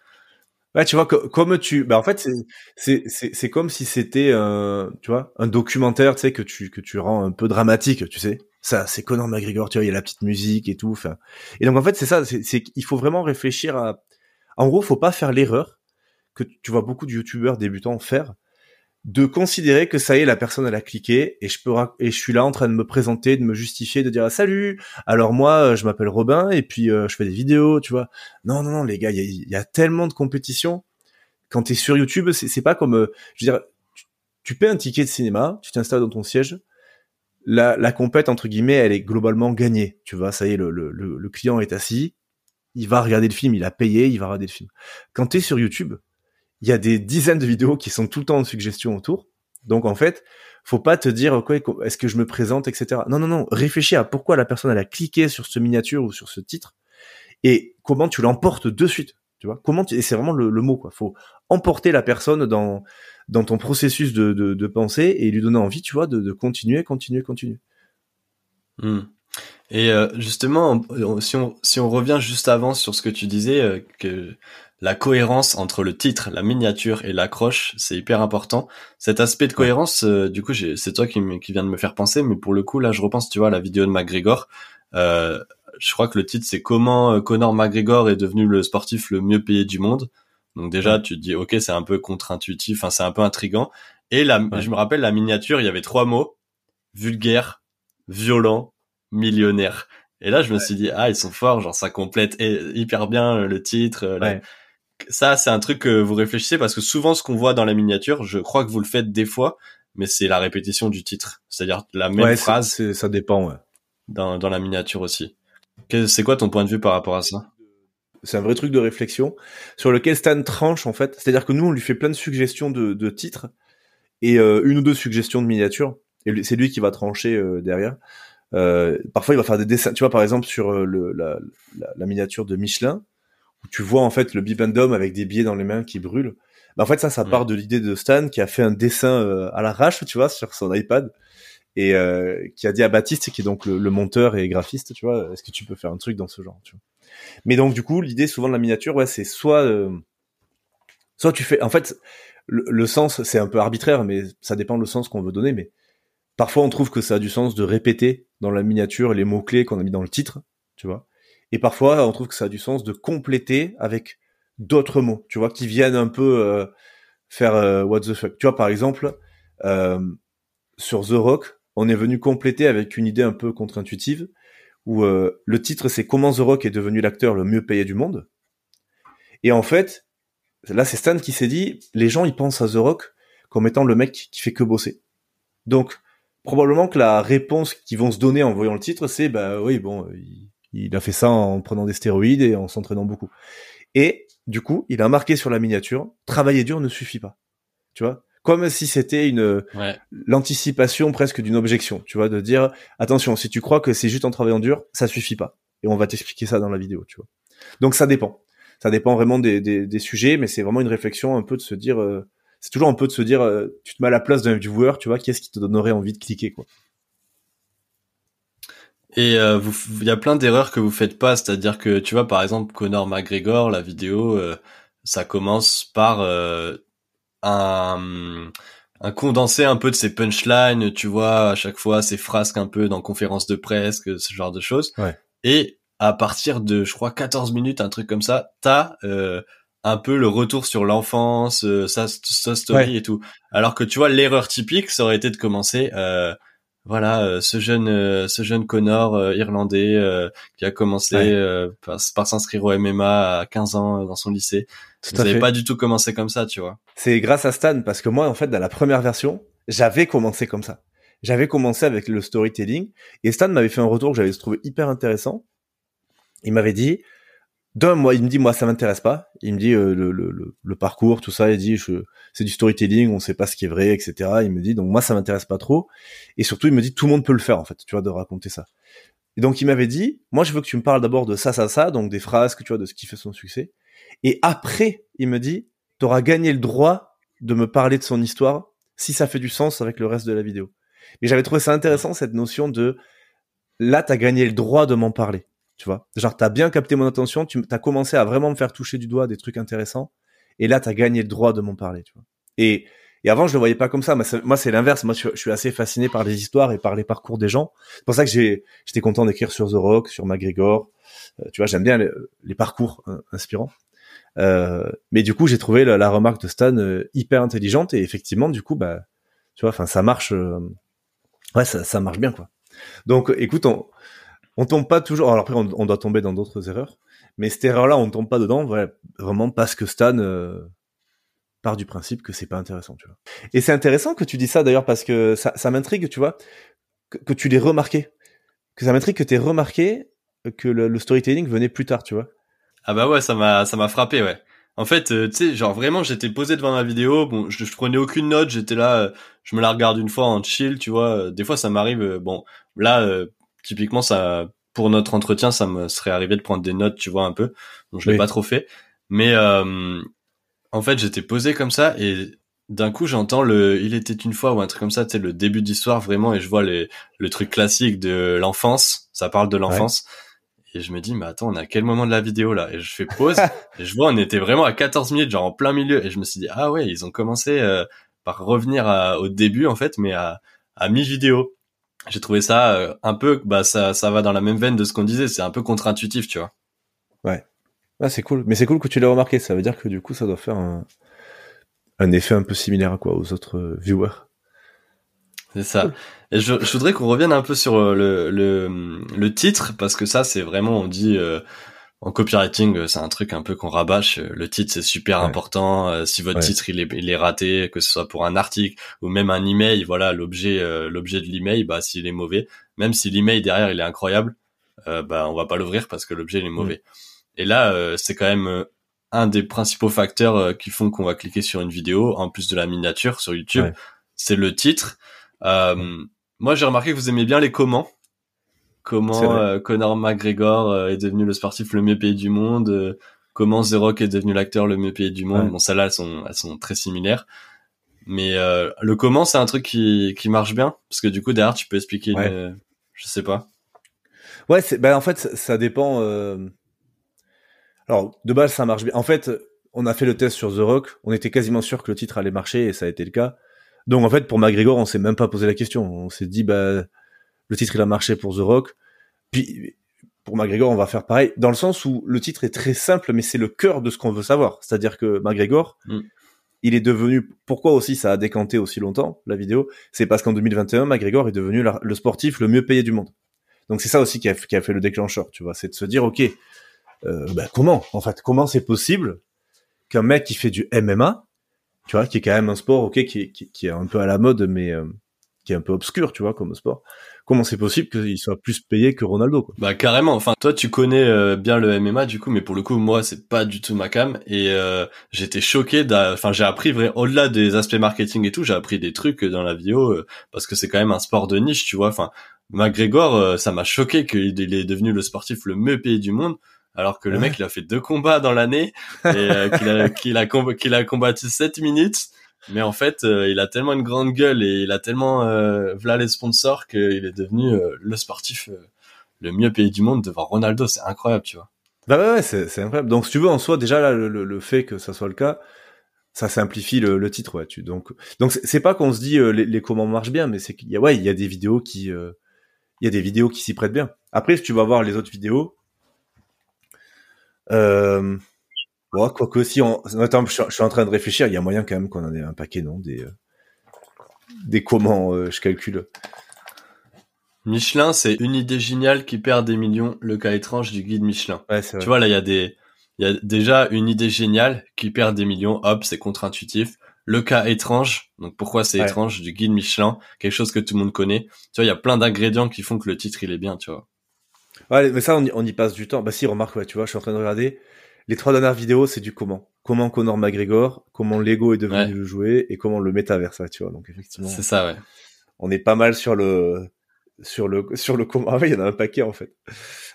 Ouais, tu vois, comme tu, bah en fait, c'est c'est comme si c'était, euh, tu vois, un documentaire, tu sais, que tu que tu rends un peu dramatique, tu sais. Ça, c'est Conor McGregor, tu vois, il y a la petite musique et tout. Enfin, et donc en fait, c'est ça, c'est il faut vraiment réfléchir à. En gros, faut pas faire l'erreur que tu vois beaucoup de youtubeurs débutants faire, de considérer que ça y est, la personne elle a cliqué et je peux et je suis là en train de me présenter, de me justifier, de dire ah, salut. Alors moi, euh, je m'appelle Robin et puis euh, je fais des vidéos, tu vois. Non non non les gars, il y a, tellement de compétition. Quand t'es sur YouTube, c'est pas comme, euh, je veux dire, tu, paies un ticket de cinéma, tu t'installes dans ton siège. La, la compète entre guillemets, elle est globalement gagnée. Tu vois, ça y est, le, le, le client est assis, il va regarder le film, il a payé, il va regarder le film. Quand t'es sur YouTube, il y a des dizaines de vidéos qui sont tout le temps en suggestion autour. Donc en fait, faut pas te dire quoi est-ce que je me présente, etc. Non non non, réfléchis à pourquoi la personne a cliqué sur ce miniature ou sur ce titre et comment tu l'emportes de suite. Tu vois comment et c'est vraiment le, mot quoi. Faut emporter la personne dans dans ton processus de, de, pensée et lui donner envie, tu vois, de, continuer, continuer, continuer. Hmm. Et euh, justement, si on, si on revient juste avant sur ce que tu disais, euh, que la cohérence entre le titre, la miniature et l'accroche, c'est hyper important. Cet aspect de cohérence, euh, du coup, c'est toi qui, qui vient de me faire penser, mais pour le coup, là, je repense, tu vois, à la vidéo de McGregor. Euh, je crois que le titre, c'est comment euh, Conor McGregor est devenu le sportif le mieux payé du monde. Donc déjà, tu te dis, ok, c'est un peu contre-intuitif, enfin, c'est un peu intrigant. Et là, je me rappelle, la miniature, il y avait trois mots vulgaire, violent, millionnaire. Et là, je me suis dit, ah, ils sont forts, genre ça complète hyper bien le titre, ça, c'est un truc que vous réfléchissez parce que souvent, ce qu'on voit dans la miniature, je crois que vous le faites des fois, mais c'est la répétition du titre. C'est-à-dire la même phrase. ça dépend, ouais. Dans, dans la miniature aussi. C'est quoi ton point de vue par rapport à ça? C'est un vrai truc de réflexion sur lequel Stan tranche en fait. C'est-à-dire que nous, on lui fait plein de suggestions de, de titres et euh, une ou deux suggestions de miniature. Et c'est lui qui va trancher euh, derrière. Euh, parfois, il va faire des dessins. Tu vois, par exemple, sur le, la, la, la, miniature de Michelin, tu vois en fait le bibendum avec des billets dans les mains qui brûlent. Bah, en fait ça ça part de l'idée de Stan qui a fait un dessin euh, à l'arrache, tu vois, sur son iPad et euh, qui a dit à Baptiste qui est donc le, monteur et graphiste, tu vois, est-ce que tu peux faire un truc dans ce genre, tu vois. Mais donc du coup, l'idée souvent de la miniature, ouais, c'est soit euh, soit tu fais en fait le, sens c'est un peu arbitraire mais ça dépend le sens qu'on veut donner mais parfois on trouve que ça a du sens de répéter dans la miniature les mots clés qu'on a mis dans le titre, tu vois. Et parfois, on trouve que ça a du sens de compléter avec d'autres mots, tu vois, qui viennent un peu euh, faire euh, what the fuck. Tu vois, par exemple, euh, sur The Rock, on est venu compléter avec une idée un peu contre-intuitive, où le titre c'est Comment The Rock est devenu l'acteur le mieux payé du monde. Et en fait, là c'est Stan qui s'est dit, les gens ils pensent à The Rock comme étant le mec qui fait que bosser. Donc, probablement que la réponse qu'ils vont se donner en voyant le titre, c'est bah oui bon, il a fait ça en prenant des stéroïdes et en s'entraînant beaucoup. Et du coup, il a marqué sur la miniature, travailler dur ne suffit pas. Tu vois? Comme si c'était une l'anticipation presque d'une objection, tu vois, de dire attention, si tu crois que c'est juste en travaillant dur, ça suffit pas. Et on va t'expliquer ça dans la vidéo, tu vois. Donc ça dépend. Ça dépend vraiment des, des, sujets, mais c'est vraiment une réflexion un peu de se dire, euh, c'est toujours un peu de se dire, euh, tu te mets à la place d'un viewer, tu vois, qu'est-ce qui te donnerait envie de cliquer, quoi. Et euh, il y a plein d'erreurs que vous faites pas, c'est-à-dire que tu vois par exemple Conor McGregor, la vidéo, euh, ça commence par euh, un, un condensé un peu de ses punchlines, tu vois, à chaque fois ses frasques un peu dans conférence de presse, ce genre de choses. Ouais. Et à partir de, je crois, 14 minutes, un truc comme ça, t'as un peu le retour sur l'enfance, sa, sa story et tout. Alors que tu vois, l'erreur typique, ça aurait été de commencer voilà euh, ce jeune euh, ce jeune Connor euh, irlandais qui a commencé par, s'inscrire au MMA à 15 ans dans son lycée. Tout Vous n'avez pas du tout commencé comme ça, tu vois. C'est grâce à Stan parce que moi en fait dans la première version, j'avais commencé comme ça. J'avais commencé avec le storytelling et Stan m'avait fait un retour que j'avais trouvé hyper intéressant il m'avait dit, d'un, moi, il me dit, moi, ça m'intéresse pas. Il me dit euh, le, le, le, parcours, tout ça. Il dit, je, c'est du storytelling, on sait pas ce qui est vrai, etc. Il me dit, donc moi, ça m'intéresse pas trop. Et surtout, il me dit, tout le monde peut le faire, en fait, tu vois, de raconter ça. Et donc, il m'avait dit, moi, je veux que tu me parles d'abord de ça, ça, ça, donc des phrases, que tu vois, de ce qui fait son succès. Et après, il me dit, tu auras gagné le droit de me parler de son histoire si ça fait du sens avec le reste de la vidéo. Mais j'avais trouvé ça intéressant, cette notion de, là, t'as gagné le droit de m'en parler. Tu vois, genre t'as bien capté mon attention, tu as commencé à vraiment me faire toucher du doigt des trucs intéressants, et là t'as gagné le droit de m'en parler. Tu vois. Et et avant, je le voyais pas comme ça. Moi, c'est l'inverse. Moi, je, suis assez fasciné par les histoires et par les parcours des gens. C'est pour ça que j'ai, j'étais content d'écrire sur The Rock, sur McGregor. Euh, tu vois, j'aime bien les, parcours hein, inspirants. Euh, mais du coup, j'ai trouvé la, remarque de Stan euh, hyper intelligente et effectivement, du coup, bah, tu vois, enfin, ça marche. Euh, ouais, ça, ça marche bien, quoi. Donc, écoute, on tombe pas toujours. Alors après, on, doit tomber dans d'autres erreurs, mais cette erreur-là, on ne tombe pas dedans, vraiment parce que Stan euh, part du principe que c'est pas intéressant, tu vois. Et c'est intéressant que tu dis ça d'ailleurs parce que ça, ça m'intrigue, tu vois, que, tu l'aies remarqué, que ça m'intrigue que tu aies remarqué que le, storytelling venait plus tard, tu vois. Ah bah ouais, ça m'a ça m'a frappé, ouais. En fait, euh, tu sais, genre vraiment, j'étais posé devant ma vidéo. Bon, je, je prenais aucune note. J'étais là, euh, je me la regarde une fois en chill, tu vois. Des fois, ça m'arrive. bon, là, typiquement ça pour notre entretien ça me serait arrivé de prendre des notes tu vois un peu. Donc je l'ai pas trop fait. Mais euh, en fait j'étais posé comme ça et d'un coup j'entends le il était une fois ou un truc comme ça tu sais le début d'histoire vraiment et je vois les, le truc classique de l'enfance. Ça parle de l'enfance. Et je me dis mais attends on est à quel moment de la vidéo là? Et je fais pause et je vois on était vraiment à 14 minutes genre en plein milieu. Et je me suis dit ah ouais ils ont commencé euh, par revenir au début en fait mais à, à mi vidéo j'ai trouvé ça euh, un peu bah ça ça va dans la même veine de ce qu'on disait c'est un peu contre-intuitif tu vois. Ouais. Ah, c'est cool. Mais c'est cool que tu l'aies remarqué. Ça veut dire que du coup ça doit faire un, un effet un peu similaire à quoi aux autres euh, viewers. C'est ça. Et je, je voudrais qu'on revienne un peu sur euh, le, le, le titre parce que ça c'est vraiment on dit en copywriting, euh, c'est un truc un peu qu'on rabâche. Euh, le titre, c'est super important. Euh, si votre titre il est, il est, raté, que ce soit pour un article ou même un email, voilà, l'objet, l'objet de l'email, bah s'il est mauvais, même si l'email derrière il est incroyable, bah on va pas l'ouvrir parce que l'objet il est mauvais. Mm. Et là, c'est quand même un des principaux facteurs qui font qu'on va cliquer sur une vidéo, en plus de la miniature sur YouTube, c'est le titre. Moi, j'ai remarqué que vous aimez bien les comment comment euh, Conor McGregor euh, est devenu le sportif le mieux payé du monde, euh, comment The Rock est devenu l'acteur le mieux payé du monde. Bon, celles-là, elles sont, elles sont très similaires. Mais le comment, c'est un truc qui, qui marche bien parce que du coup derrière, tu peux expliquer. je sais pas. Ouais, c'est ben en fait ça, dépend. Alors de base, ça marche bien. En fait, on a fait le test sur The Rock. On était quasiment sûr que le titre allait marcher et ça a été le cas. Donc en fait, pour McGregor, on s'est même pas posé la question. On s'est dit bah le titre il a marché pour The Rock. Puis pour McGregor, on va faire pareil, dans le sens où le titre est très simple, mais c'est le cœur de ce qu'on veut savoir. C'est-à-dire que McGregor, mm. il est devenu. Pourquoi aussi ça a décanté aussi longtemps la vidéo C'est parce qu'en 2021, McGregor est devenu le sportif le mieux payé du monde. Donc c'est ça aussi qui a, fait le déclencheur, tu vois. C'est de se dire, ok, euh, bah, comment en fait, comment c'est possible qu'un mec qui fait du MMA, tu vois, qui est quand même un sport, ok, qui, qui, est un peu à la mode, mais euh, qui est un peu obscur, tu vois, comme sport, comment c'est possible qu'il soit plus payé que Ronaldo quoi. Bah carrément. Enfin, toi tu connais euh, bien le MMA du coup, mais pour le coup moi c'est pas du tout ma cam et euh, j'étais choqué. Enfin, j'ai appris vrai au-delà des aspects marketing et tout, j'ai appris des trucs dans la vidéo euh, parce que c'est quand même un sport de niche, tu vois. Enfin, McGregor, ça m'a choqué qu'il est devenu le sportif le mieux payé du monde. Alors que le mec, il a fait deux combats dans l'année et qu'il a, qu'il a, qu'il a combattu 7 minutes mais en fait, euh, il a tellement une grande gueule et il a tellement euh, voilà les sponsors qu'il est devenu euh, le sportif euh, le mieux payé du monde devant Ronaldo. C'est incroyable, tu vois. Bah ouais, ouais c'est incroyable. Donc si tu veux en soi déjà là le, fait que ça soit le cas, ça simplifie le, titre ouais. Tu donc donc c'est pas qu'on se dit les, les, commandes marchent bien, mais c'est qu'il y a ouais il y a des vidéos qui il y a des vidéos qui s'y prêtent bien. Après si tu vas voir les autres vidéos. Euh, Bon, quoique si on, attends, je, suis en train de réfléchir, il y a moyen quand même qu'on en ait un paquet, non Des, euh, des comment, euh, je calcule. Michelin, c'est une idée géniale qui perd des millions, le cas étrange du guide Michelin. tu vois, là, il y a des, il y a déjà une idée géniale qui perd des millions, hop, c'est contre-intuitif. Le cas étrange, donc pourquoi c'est étrange, du guide Michelin, quelque chose que tout le monde connaît. Tu vois, il y a plein d'ingrédients qui font que le titre, il est bien, tu vois. Ouais, mais ça, on y, on y passe du temps. Bah si, remarque, ouais, tu vois, je suis en train de regarder. Les trois dernières vidéos, c'est du comment. Comment Conor McGregor, comment Lego est devenu Ouais. le jouet et comment le métaverse, ouais, tu vois. Donc effectivement, C'est ça, ouais. on est pas mal sur le sur le sur le comment. Ah ouais, il y en a un paquet en fait.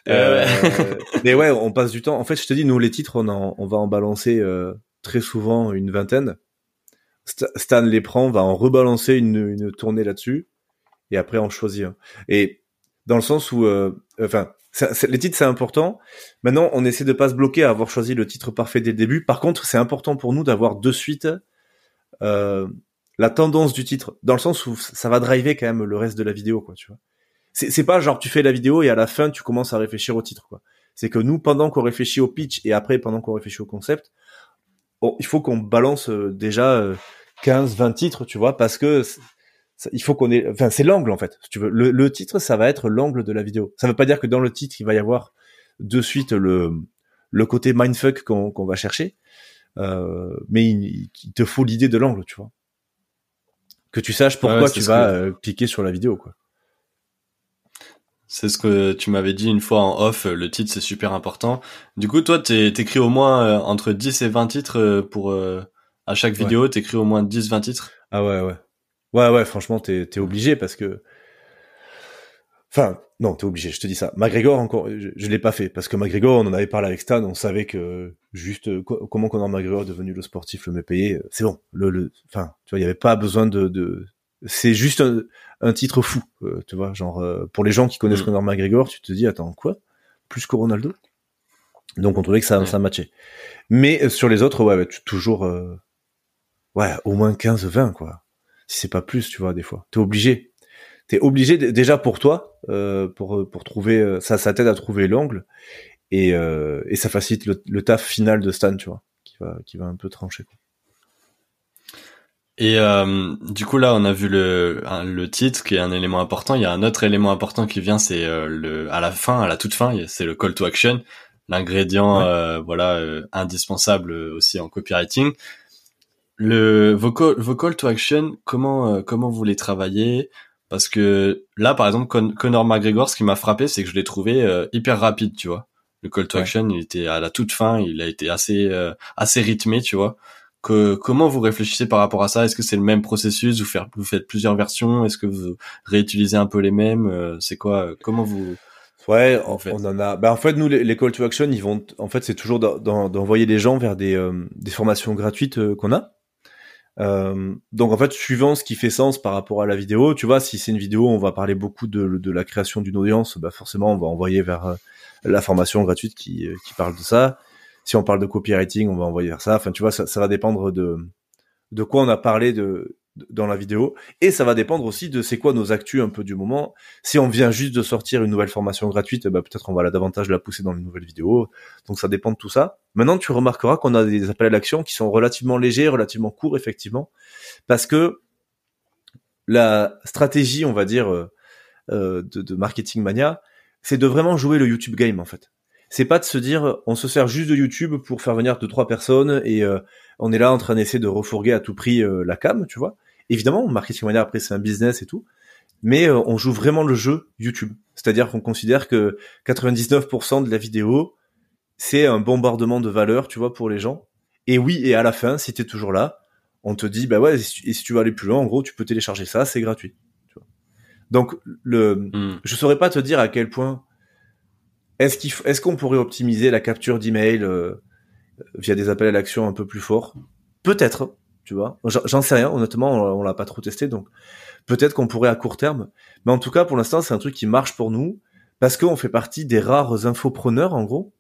Euh, Euh, mais ouais, on passe du temps. En fait, je te dis, nous les titres, on en, on va en balancer euh, très souvent une vingtaine. Sta- Stan les prend, va en rebalancer une, une tournée là-dessus, et après on choisit. Et dans le sens où, euh, enfin, les titres c'est important. Maintenant, on essaie de pas se bloquer à avoir choisi le titre parfait dès le début. Par contre, c'est important pour nous d'avoir de suite euh, la tendance du titre, dans le sens où ça va driver quand même le reste de la vidéo, quoi, tu vois. C'est pas genre tu fais la vidéo et à la fin tu commences à réfléchir au titre, quoi. C'est que nous, pendant qu'on réfléchit au pitch et après pendant qu'on réfléchit au concept, on- il faut qu'on balance euh, déjà euh, 15, 20 titres, tu vois, parce que ça- il faut qu'on ait, enfin c'est l'angle en fait. Si tu veux, le, le titre, ça va être l'angle de la vidéo. Ça veut pas dire que dans le titre il va y avoir de suite le le côté mindfuck qu'on qu'on va chercher, euh, mais il, il te faut l'idée de l'angle, tu vois. Que tu saches pourquoi Ouais, tu vas que- euh, cliquer sur la vidéo, quoi. C'est ce que tu m'avais dit une fois en off, le titre c'est super important. Du coup, toi, t'écris au moins euh, entre 10 et 20 titres pour... euh, à chaque Ouais. vidéo, t'écris au moins 10-20 titres? Ah ouais, ouais. Ouais, ouais, franchement, t'es, obligé parce que. Enfin, non, t'es obligé, je te dis ça. McGregor, encore, je, je l'ai pas fait parce que McGregor, on en avait parlé avec Stan, on savait que juste co- comment Conor McGregor est devenu le sportif le mieux payé, c'est bon. Le, le, enfin, tu vois, il y avait pas besoin de. de... C'est juste un, un titre fou, euh, tu vois, genre euh, pour les gens qui connaissent Mm. Conor McGregor, tu te dis attends quoi, plus que Ronaldo? Donc on trouvait que ça, Ouais. ça matchait. Mais euh, sur les autres, ouais, ouais, tu- toujours, ouais, au moins 15-20 quoi si c'est pas plus, tu vois, des fois. T'es obligé. T'es obligé déjà pour toi, euh, pour pour trouver euh, ça, ça t'aide à trouver l'angle et euh, et ça facilite le, le taf final de Stan, tu vois, qui va qui va un peu trancher. quoi. Et euh, du coup là, on a vu le le titre qui est un élément important. Il y a un autre élément important qui vient, c'est euh, le à la fin, à la toute fin, c'est le call to action, l'ingrédient Ouais. euh, voilà euh, indispensable euh, aussi en copywriting. Le vos call to action, comment euh, comment vous les travaillez? Parce que là, par exemple, Con- Conor McGregor, ce qui m'a frappé, c'est que je l'ai trouvé euh, hyper rapide, tu vois. Le call to Ouais. action, il était à la toute fin, il a été assez euh, assez rythmé, tu vois que comment vous réfléchissez par rapport à ça? Est-ce que c'est le même processus? Vous faire vous faites plusieurs versions? Est-ce que vous réutilisez un peu les mêmes? Euh, C'est quoi euh, Comment vous Ouais, En en, fait. on en a. Bah en fait, nous les, les call to action, ils vont. En fait, c'est toujours d'en- d'en- d'envoyer les gens vers des euh, des formations gratuites qu'on a. Euh, donc en fait, suivant ce qui fait sens par rapport à la vidéo, tu vois, si c'est une vidéo, on va parler beaucoup de, la création d'une audience, bah forcément, on va envoyer vers euh, la formation gratuite qui, euh, qui parle de ça. Si on parle de copywriting, on va envoyer vers ça. Enfin, tu vois, ça, ça va dépendre de de quoi on a parlé de- dans la vidéo, et ça va dépendre aussi de c'est quoi nos actus un peu du moment. Si on vient juste de sortir une nouvelle formation gratuite, bah peut-être on va la davantage la pousser dans les nouvelles vidéos. Donc ça dépend de tout ça. Maintenant, tu remarqueras qu'on a des appels à l'action qui sont relativement légers, relativement courts, effectivement, parce que la stratégie, on va dire, euh, euh, de, de marketing mania, c'est de vraiment jouer le YouTube game en fait. C'est pas de se dire on se sert juste de YouTube pour faire venir deux trois personnes et euh, on est là en train d'essayer de refourguer à tout prix euh, la cam, tu vois. Évidemment, marketing mania après c'est un business et tout, mais euh, on joue vraiment le jeu YouTube. C'est-à-dire qu'on considère que 99% de la vidéo c'est un bombardement de valeur, tu vois, pour les gens. Et oui, et à la fin, si t'es toujours là, on te dit bah ouais, et si tu- veux aller plus loin, en gros, tu peux télécharger ça, c'est gratuit. Tu vois. Donc le Hmm. je saurais pas te dire à quel point est-ce qu'on pourrait optimiser la capture d'email euh, via des appels à l'action un peu plus forts? Peut-être, tu vois. J'en sais rien, honnêtement, on, on l'a pas trop testé, donc peut-être qu'on pourrait à court terme. Mais en tout cas, pour l'instant, c'est un truc qui marche pour nous parce qu'on fait partie des rares infopreneurs, en gros,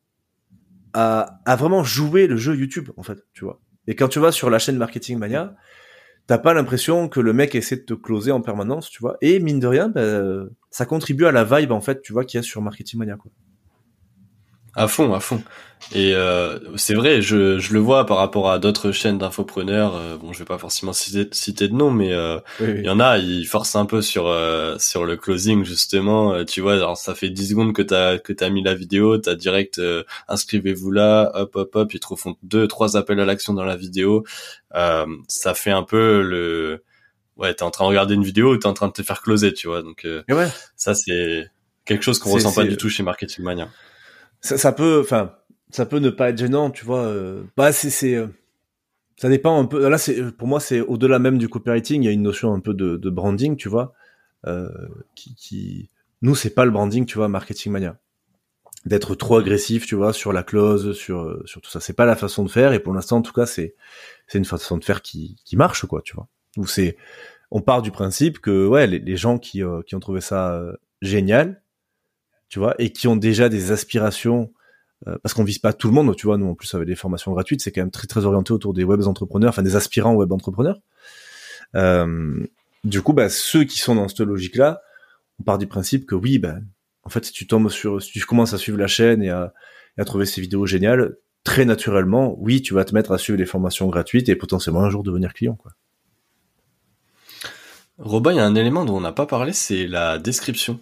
à, à vraiment jouer le jeu YouTube, en fait, tu vois. Et quand tu vas sur la chaîne Marketing Mania, t'as pas l'impression que le mec essaie de te closer en permanence, tu vois. Et mine de rien, bah, ça contribue à la vibe, en fait, tu vois, qu'il y a sur Marketing Mania, quoi. À fond, à fond. Et euh, c'est vrai, je, je le vois par rapport à d'autres chaînes d'infopreneurs. euh, bon, je vais pas forcément citer, citer de nom, mais euh, il y en a, ils forcent un peu sur euh, sur le closing justement. Euh, tu vois, alors ça fait 10 secondes que t'as que t'as mis la vidéo, t'as direct euh, inscrivez-vous là, hop hop hop, ils te refont deux trois appels à l'action dans la vidéo. Euh, ça fait un peu le ouais, t'es en train de regarder une vidéo t'es en train de te faire closer, tu vois. Donc euh, ouais. ça c'est Quelque chose qu'on ressent pas du tout chez Marketing Mania. Ça, ça peut, enfin, ça peut ne pas être gênant, tu vois. Euh, bah, c'est, c'est, euh, ça dépend un peu. Là, c'est, pour moi, c'est au-delà même du copywriting. Il y a une notion un peu de, de branding, tu vois, euh, qui, qui, nous, c'est pas le branding, tu vois, Marketing Mania. D'être trop agressif, tu vois, sur la clause, sur, sur tout ça. C'est pas la façon de faire. Et pour l'instant, en tout cas, c'est, c'est une façon de faire qui, qui marche, quoi, tu vois. Où c'est, on part du principe que, ouais, les, les gens qui, qui ont trouvé ça génial, tu vois, et qui ont déjà des aspirations, euh, parce qu'on vise pas tout le monde, tu vois, nous en plus avec des formations gratuites, c'est quand même très très orienté autour des web entrepreneurs, enfin des aspirants web entrepreneurs. Euh, du coup, bah, ceux qui sont dans cette logique-là, on part du principe que oui, bah, en fait, si tu tombes sur, si tu commences à suivre la chaîne et à, trouver ces vidéos géniales, très naturellement, oui, tu vas te mettre à suivre les formations gratuites et potentiellement un jour devenir client, quoi. Robin, il y a un élément dont on n'a pas parlé, c'est la description.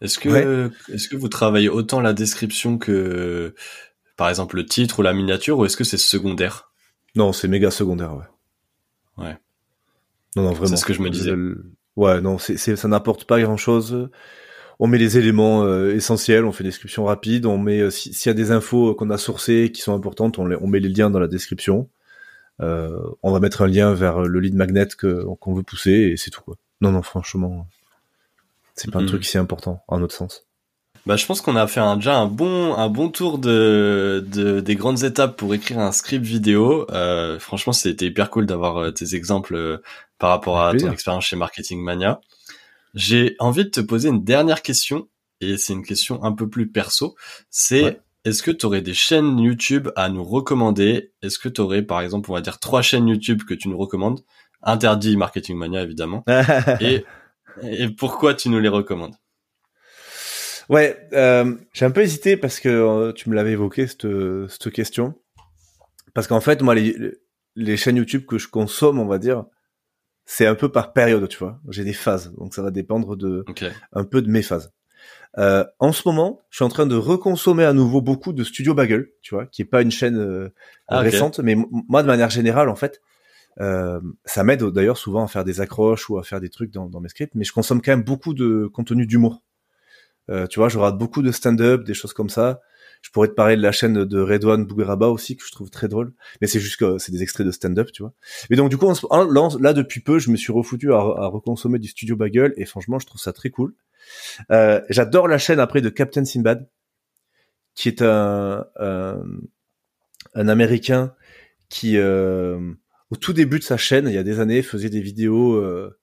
Est-ce que, est-ce que vous travaillez autant la description que, par exemple, le titre ou la miniature, ou est-ce que c'est secondaire? Non, c'est méga secondaire, ouais. Ouais. Non, non, vraiment. C'est ce que je me disais. Ouais, non, c'est, ça n'apporte pas grand-chose. On met les éléments euh, essentiels, on fait une description rapide, on met euh, s'il y a des infos qu'on a sourcées qui sont importantes, on, on met les liens dans la description. Euh, on va mettre un lien vers le lead magnet que, qu'on veut pousser et c'est tout quoi. Non, non, franchement. C'est pas un truc mm. si important, en autre sens. Bah, je pense qu'on a fait un, déjà un bon, un bon tour de, de, des grandes étapes pour écrire un script vidéo. Euh, franchement, c'était hyper cool d'avoir euh, tes exemples euh, par rapport à ton expérience chez Marketing Mania. J'ai envie de te poser une dernière question, et c'est une question un peu plus perso. C'est est-ce que tu aurais des chaînes YouTube à nous recommander? Est-ce que tu aurais, par exemple, on va dire trois chaînes YouTube que tu nous recommandes? Interdit Marketing Mania, évidemment. et et pourquoi tu nous les recommandes? Ouais, euh, j'ai un peu hésité parce que euh, tu me l'avais évoqué cette, cette question. Parce qu'en fait, moi, les, les chaînes YouTube que je consomme, on va dire, c'est un peu par période, tu vois. J'ai des phases, donc ça va dépendre de un peu de mes phases. Euh, en ce moment, je suis en train de reconsommer à nouveau beaucoup de Studio Bagel, tu vois, qui est pas une chaîne euh, ah, récente, mais moi, de manière générale, en fait, euh, ça m'aide d'ailleurs souvent à faire des accroches ou à faire des trucs dans, mes scripts, mais je consomme quand même beaucoup de contenu d'humour. Euh, tu vois, je rate beaucoup de stand-up, des choses comme ça. Je pourrais te parler de la chaîne de Redouane Bougueraba aussi que je trouve très drôle, mais c'est juste que c'est des extraits de stand-up, tu vois. Et donc du coup, là, là, depuis peu, je me suis refoutu à, à reconsommer du Studio Bagel et franchement, je trouve ça très cool. Euh, J'adore la chaîne après de Captain Sinbad, qui est un un, un américain qui euh, au tout début de sa chaîne, il y a des années, faisait des vidéos euh,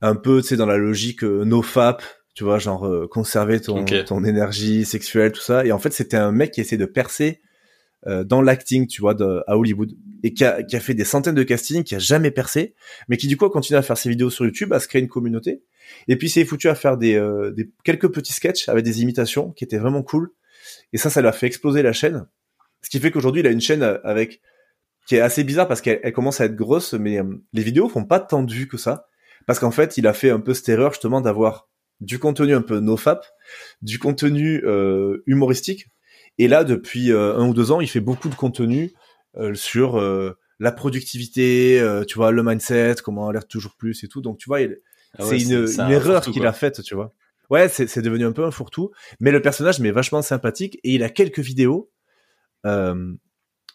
un peu, tu sais, dans la logique euh, no fap, tu vois, genre euh, conserver ton, ton énergie sexuelle, tout ça. Et en fait, c'était un mec qui essayait de percer euh, dans l'acting, tu vois, de, à Hollywood, et qui a, qui a fait des centaines de castings, qui a jamais percé, mais qui du coup a continué à faire ses vidéos sur YouTube, à se créer une communauté. Et puis s'est foutu à faire des, des quelques petits sketchs avec des imitations qui étaient vraiment cool. Et ça, ça l'a fait exploser la chaîne. Ce qui fait qu'aujourd'hui, il a une chaîne avec qui est assez bizarre parce qu'elle commence à être grosse, mais euh, les vidéos font pas tant de vues que ça. Parce qu'en fait, il a fait un peu cette erreur justement d'avoir du contenu un peu nofap, du contenu euh, humoristique. Et là, depuis euh, un ou deux ans, il fait beaucoup de contenu sur la productivité, tu vois, le mindset, comment alerte toujours plus et tout. Donc, tu vois, ah c'est une, une erreur qu'il a faite, tu vois. Ouais, c'est devenu un peu un fourre-tout. Mais le personnage m'est vachement sympathique et il a quelques vidéos euh,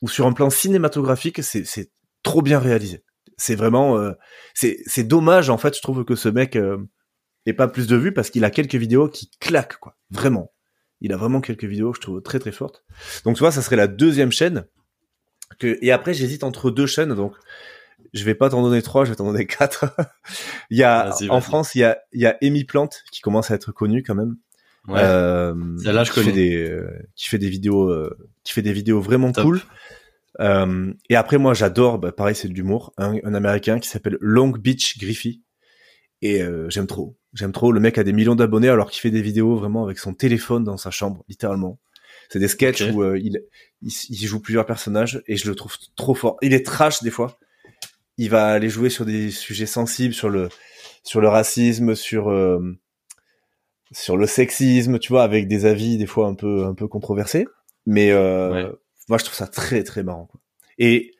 ou sur un plan cinématographique, c'est trop bien réalisé. C'est vraiment, euh, c'est dommage en fait. Je trouve que ce mec euh, ait pas plus de vues parce qu'il a quelques vidéos qui claquent quoi. Vraiment, il a vraiment quelques vidéos que je trouve très très fortes. Donc tu vois, ça serait la deuxième chaîne. Que et après j'hésite entre deux chaînes donc je vais pas t'en donner trois, je vais t'en donner quatre. il y a en France, il y a il y a Amy Plante qui commence à être connue quand même. Ouais. Euh, là je connais. Fait des, euh, qui fait des vidéos, euh, qui fait des vidéos vraiment cool. Euh, et après, moi, j'adore, bah, pareil, c'est de l'humour, un, un, américain qui s'appelle Long Beach Griffey. Et euh, j'aime trop. J'aime trop. Le mec a des millions d'abonnés alors qu'il fait des vidéos vraiment avec son téléphone dans sa chambre, littéralement. C'est des sketchs où euh, il, il, il, joue plusieurs personnages et je le trouve trop fort. Il est trash des fois. Il va aller jouer sur des sujets sensibles, sur le sur le racisme, sur euh, sur le sexisme, tu vois, avec des avis des fois un peu un peu controversés. Mais euh, moi, je trouve ça très très marrant. Quoi. Et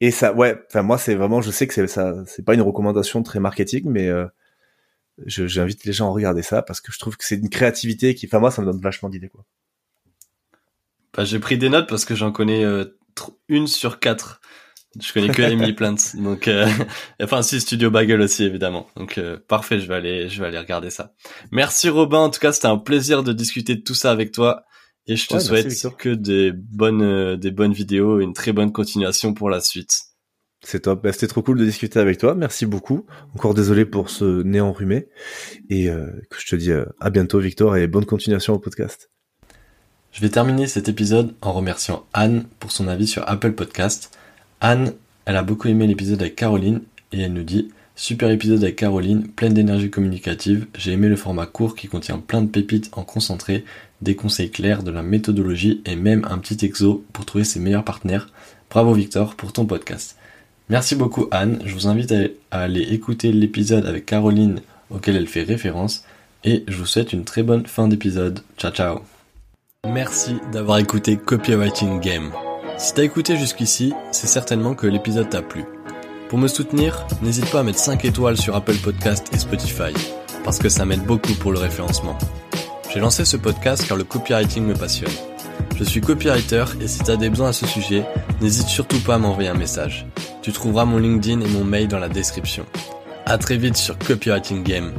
et ça, ouais. Enfin, moi, c'est vraiment, je sais que c'est ça, c'est pas une recommandation très marketing, mais euh, j'invite les gens à regarder ça parce que je trouve que c'est une créativité qui, enfin moi, ça me donne vachement d'idées quoi. Bah, j'ai pris des notes parce que j'en connais une sur quatre je connais que Emily Plant. Donc, euh, enfin, si Studio Bagel aussi, évidemment. Donc, euh, parfait. Je vais aller, je vais aller regarder ça. Merci Robin. En tout cas, c'était un plaisir de discuter de tout ça avec toi. Et je te souhaite que des bonnes, euh, des bonnes vidéos et une très bonne continuation pour la suite. C'est top. Bah, c'était trop cool de discuter avec toi. Merci beaucoup. Encore désolé pour ce nez enrhumé. Et que je te dis à bientôt, Victor, et bonne continuation au podcast. Je vais terminer cet épisode en remerciant Anne pour son avis sur Apple Podcast. Anne, elle a beaucoup aimé l'épisode avec Caroline et elle nous dit Super épisode avec Caroline, pleine d'énergie communicative. J'ai aimé le format court qui contient plein de pépites en concentré, des conseils clairs, de la méthodologie et même un petit exo pour trouver ses meilleurs partenaires. Bravo Victor pour ton podcast. Merci beaucoup Anne. Je vous invite à aller écouter l'épisode avec Caroline auquel elle fait référence et je vous souhaite une très bonne fin d'épisode. Ciao ciao. Merci d'avoir écouté Copywriting Game. Si t'as écouté jusqu'ici, c'est certainement que l'épisode t'a plu. Pour me soutenir, n'hésite pas à mettre 5 étoiles sur Apple Podcast et Spotify, parce que ça m'aide beaucoup pour le référencement. J'ai lancé ce podcast car le copywriting me passionne. Je suis copywriter et si t'as des besoins à ce sujet, n'hésite surtout pas à m'envoyer un message. Tu trouveras mon LinkedIn et mon mail dans la description. À très vite sur Copywriting Game,